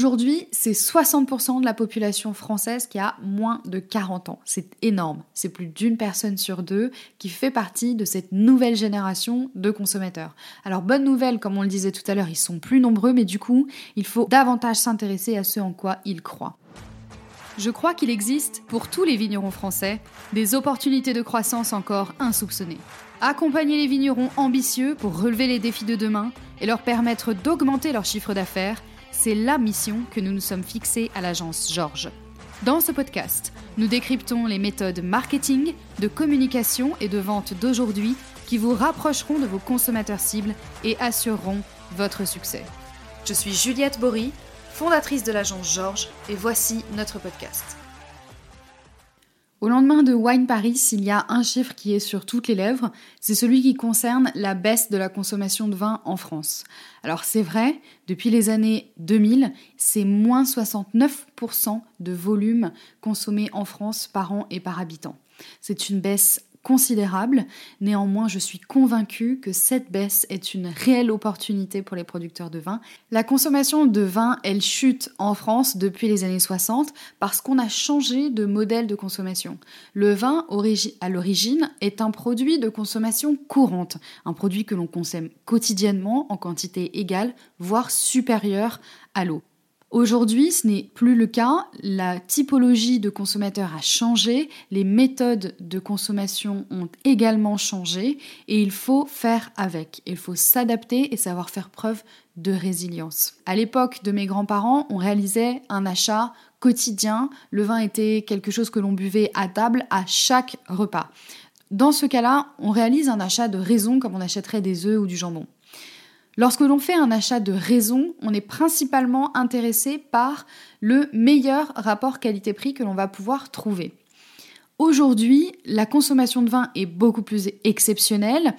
Aujourd'hui, c'est 60% de la population française qui a moins de 40 ans. C'est énorme. C'est plus d'une personne sur deux qui fait partie de cette nouvelle génération de consommateurs. Alors bonne nouvelle, comme on le disait tout à l'heure, ils sont plus nombreux, mais du coup, il faut davantage s'intéresser à ce en quoi ils croient. Je crois qu'il existe, pour tous les vignerons français, des opportunités de croissance encore insoupçonnées. Accompagner les vignerons ambitieux pour relever les défis de demain et leur permettre d'augmenter leur chiffre d'affaires c'est la mission que nous nous sommes fixés à l'agence Georges. Dans ce podcast, nous décryptons les méthodes marketing, de communication et de vente d'aujourd'hui qui vous rapprocheront de vos consommateurs cibles et assureront votre succès. Je suis Juliette Bory, fondatrice de l'agence Georges, et voici notre podcast. Au lendemain de Wine Paris, il y a un chiffre qui est sur toutes les lèvres, c'est celui qui concerne la baisse de la consommation de vin en France. Alors c'est vrai, depuis les années 2000, c'est moins 69% de volume consommé en France par an et par habitant. C'est une baisse considérable. Néanmoins, je suis convaincue que cette baisse est une réelle opportunité pour les producteurs de vin. La consommation de vin, elle chute en France depuis les années 60 parce qu'on a changé de modèle de consommation. Le vin, à l'origine, est un produit de consommation courante, un produit que l'on consomme quotidiennement en quantité égale, voire supérieure à l'eau. Aujourd'hui, ce n'est plus le cas. La typologie de consommateurs a changé, les méthodes de consommation ont également changé et il faut faire avec. Il faut s'adapter et savoir faire preuve de résilience. À l'époque de mes grands-parents, on réalisait un achat quotidien. Le vin était quelque chose que l'on buvait à table à chaque repas. Dans ce cas-là, on réalise un achat de raison comme on achèterait des œufs ou du jambon. Lorsque l'on fait un achat de raison, on est principalement intéressé par le meilleur rapport qualité-prix que l'on va pouvoir trouver. Aujourd'hui, la consommation de vin est beaucoup plus exceptionnelle.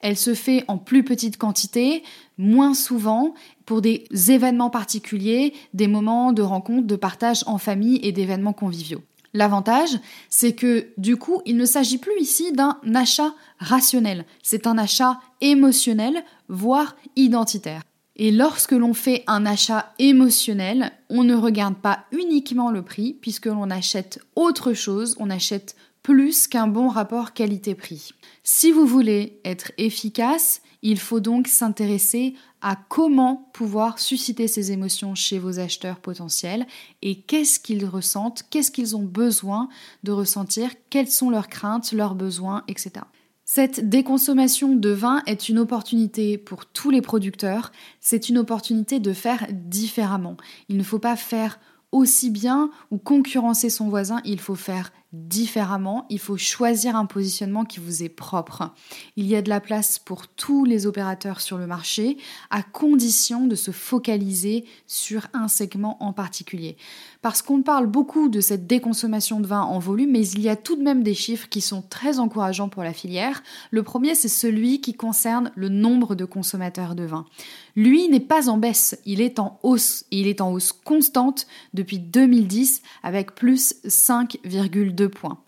Elle se fait en plus petite quantité, moins souvent, pour des événements particuliers, des moments de rencontre, de partage en famille et d'événements conviviaux. L'avantage, c'est que du coup, il ne s'agit plus ici d'un achat rationnel, c'est un achat émotionnel, voire identitaire. Et lorsque l'on fait un achat émotionnel, on ne regarde pas uniquement le prix, puisque l'on achète autre chose, on achète plus qu'un bon rapport qualité-prix. Si vous voulez être efficace, il faut donc s'intéresser à comment pouvoir susciter ces émotions chez vos acheteurs potentiels et qu'est-ce qu'ils ressentent, qu'est-ce qu'ils ont besoin de ressentir, quelles sont leurs craintes, leurs besoins, etc. Cette déconsommation de vin est une opportunité pour tous les producteurs, c'est une opportunité de faire différemment. Il ne faut pas faire aussi bien ou concurrencer son voisin, il faut faire différemment, il faut choisir un positionnement qui vous est propre. Il y a de la place pour tous les opérateurs sur le marché, à condition de se focaliser sur un segment en particulier. Parce qu'on parle beaucoup de cette déconsommation de vin en volume, mais il y a tout de même des chiffres qui sont très encourageants pour la filière. Le premier, c'est celui qui concerne le nombre de consommateurs de vin. Lui n'est pas en baisse, il est en hausse, et il est en hausse constante depuis 2010 avec plus 5,2 points.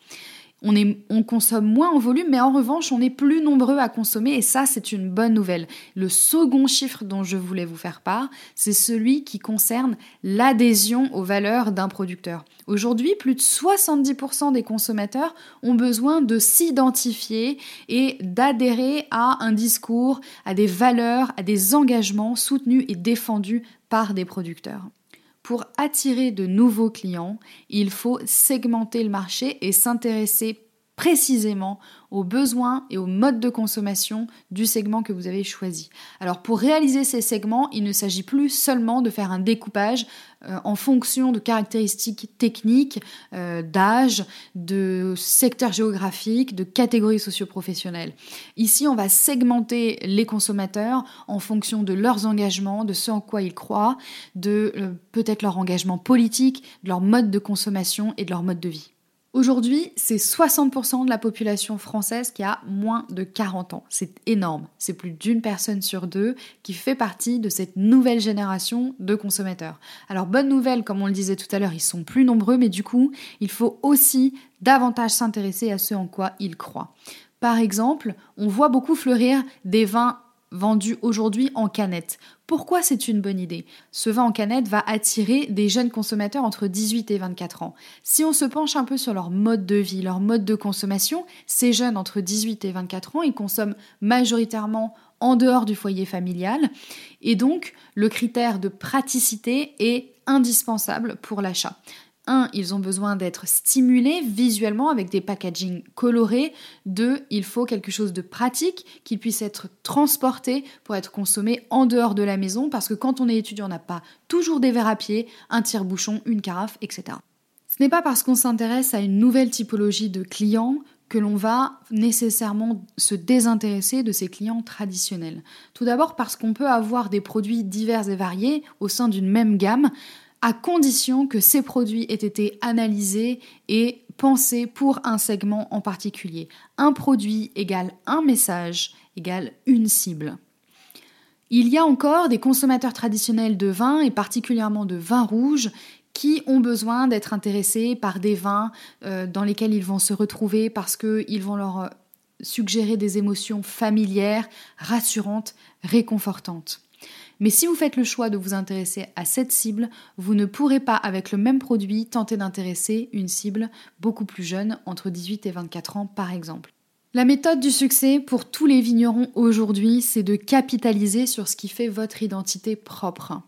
On, on, consomme moins en volume, mais en revanche, on est plus nombreux à consommer et ça, c'est une bonne nouvelle. Le second chiffre dont je voulais vous faire part, c'est celui qui concerne l'adhésion aux valeurs d'un producteur. Aujourd'hui, plus de 70% des consommateurs ont besoin de s'identifier et d'adhérer à un discours, à des valeurs, à des engagements soutenus et défendus par des producteurs. Pour attirer de nouveaux clients, il faut segmenter le marché et s'intéresser précisément aux besoins et aux modes de consommation du segment que vous avez choisi. Alors pour réaliser ces segments, il ne s'agit plus seulement de faire un découpage euh, en fonction de caractéristiques techniques, euh, d'âge, de secteur géographique, de catégories socioprofessionnelles. Ici, on va segmenter les consommateurs en fonction de leurs engagements, de ce en quoi ils croient, de euh, peut-être leur engagement politique, de leur mode de consommation et de leur mode de vie. Aujourd'hui, c'est 60% de la population française qui a moins de 40 ans. C'est énorme. C'est plus d'une personne sur deux qui fait partie de cette nouvelle génération de consommateurs. Alors bonne nouvelle, comme on le disait tout à l'heure, ils sont plus nombreux, mais du coup, il faut aussi davantage s'intéresser à ce en quoi ils croient. Par exemple, on voit beaucoup fleurir des vins vendu aujourd'hui en canette. Pourquoi c'est une bonne idée? Ce vin en canette va attirer des jeunes consommateurs entre 18 et 24 ans. Si on se penche un peu sur leur mode de vie, leur mode de consommation, ces jeunes entre 18 et 24 ans, ils consomment majoritairement en dehors du foyer familial. Et donc, le critère de praticité est indispensable pour l'achat. Un, ils ont besoin d'être stimulés visuellement avec des packaging colorés. Deux, il faut quelque chose de pratique qui puisse être transporté pour être consommé en dehors de la maison parce que quand on est étudiant, on n'a pas toujours des verres à pied, un tire-bouchon, une carafe, etc. Ce n'est pas parce qu'on s'intéresse à une nouvelle typologie de clients que l'on va nécessairement se désintéresser de ces clients traditionnels. Tout d'abord parce qu'on peut avoir des produits divers et variés au sein d'une même gamme à condition que ces produits aient été analysés et pensés pour un segment en particulier. Un produit égale un message égale une cible. Il y a encore des consommateurs traditionnels de vin et particulièrement de vin rouge qui ont besoin d'être intéressés par des vins euh, dans lesquels ils vont se retrouver parce qu'ils vont leur euh, suggérer des émotions familières, rassurantes, réconfortantes. Mais si vous faites le choix de vous intéresser à cette cible, vous ne pourrez pas, avec le même produit, tenter d'intéresser une cible beaucoup plus jeune, entre 18 et 24 ans par exemple. La méthode du succès pour tous les vignerons aujourd'hui, c'est de capitaliser sur ce qui fait votre identité propre.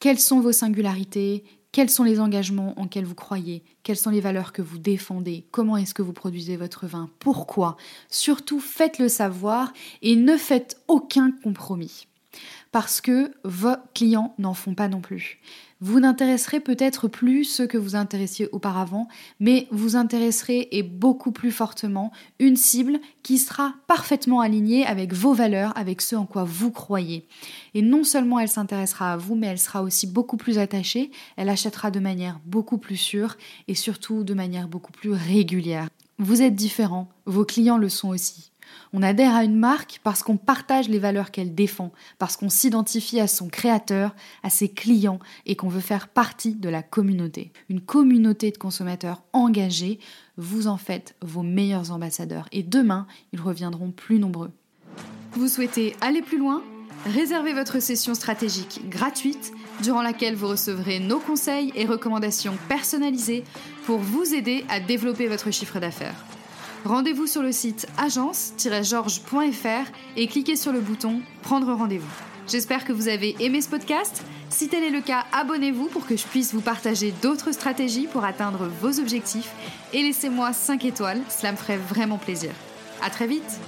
Quelles sont vos singularités? Quels sont les engagements en quels vous croyez? Quelles sont les valeurs que vous défendez? Comment est-ce que vous produisez votre vin? Pourquoi? Surtout, faites-le savoir et ne faites aucun compromis parce que vos clients n'en font pas non plus. Vous n'intéresserez peut-être plus ceux que vous intéressiez auparavant, mais vous intéresserez et beaucoup plus fortement une cible qui sera parfaitement alignée avec vos valeurs, avec ce en quoi vous croyez. Et non seulement elle s'intéressera à vous, mais elle sera aussi beaucoup plus attachée, elle achètera de manière beaucoup plus sûre et surtout de manière beaucoup plus régulière. Vous êtes différent, vos clients le sont aussi. On adhère à une marque parce qu'on partage les valeurs qu'elle défend, parce qu'on s'identifie à son créateur, à ses clients et qu'on veut faire partie de la communauté. Une communauté de consommateurs engagés, vous en faites vos meilleurs ambassadeurs et demain, ils reviendront plus nombreux. Vous souhaitez aller plus loin? Réservez votre session stratégique gratuite durant laquelle vous recevrez nos conseils et recommandations personnalisées pour vous aider à développer votre chiffre d'affaires. Rendez-vous sur le site agence-georges.fr et cliquez sur le bouton Prendre rendez-vous. J'espère que vous avez aimé ce podcast. Si tel est le cas, abonnez-vous pour que je puisse vous partager d'autres stratégies pour atteindre vos objectifs et laissez-moi 5 étoiles, cela me ferait vraiment plaisir. À très vite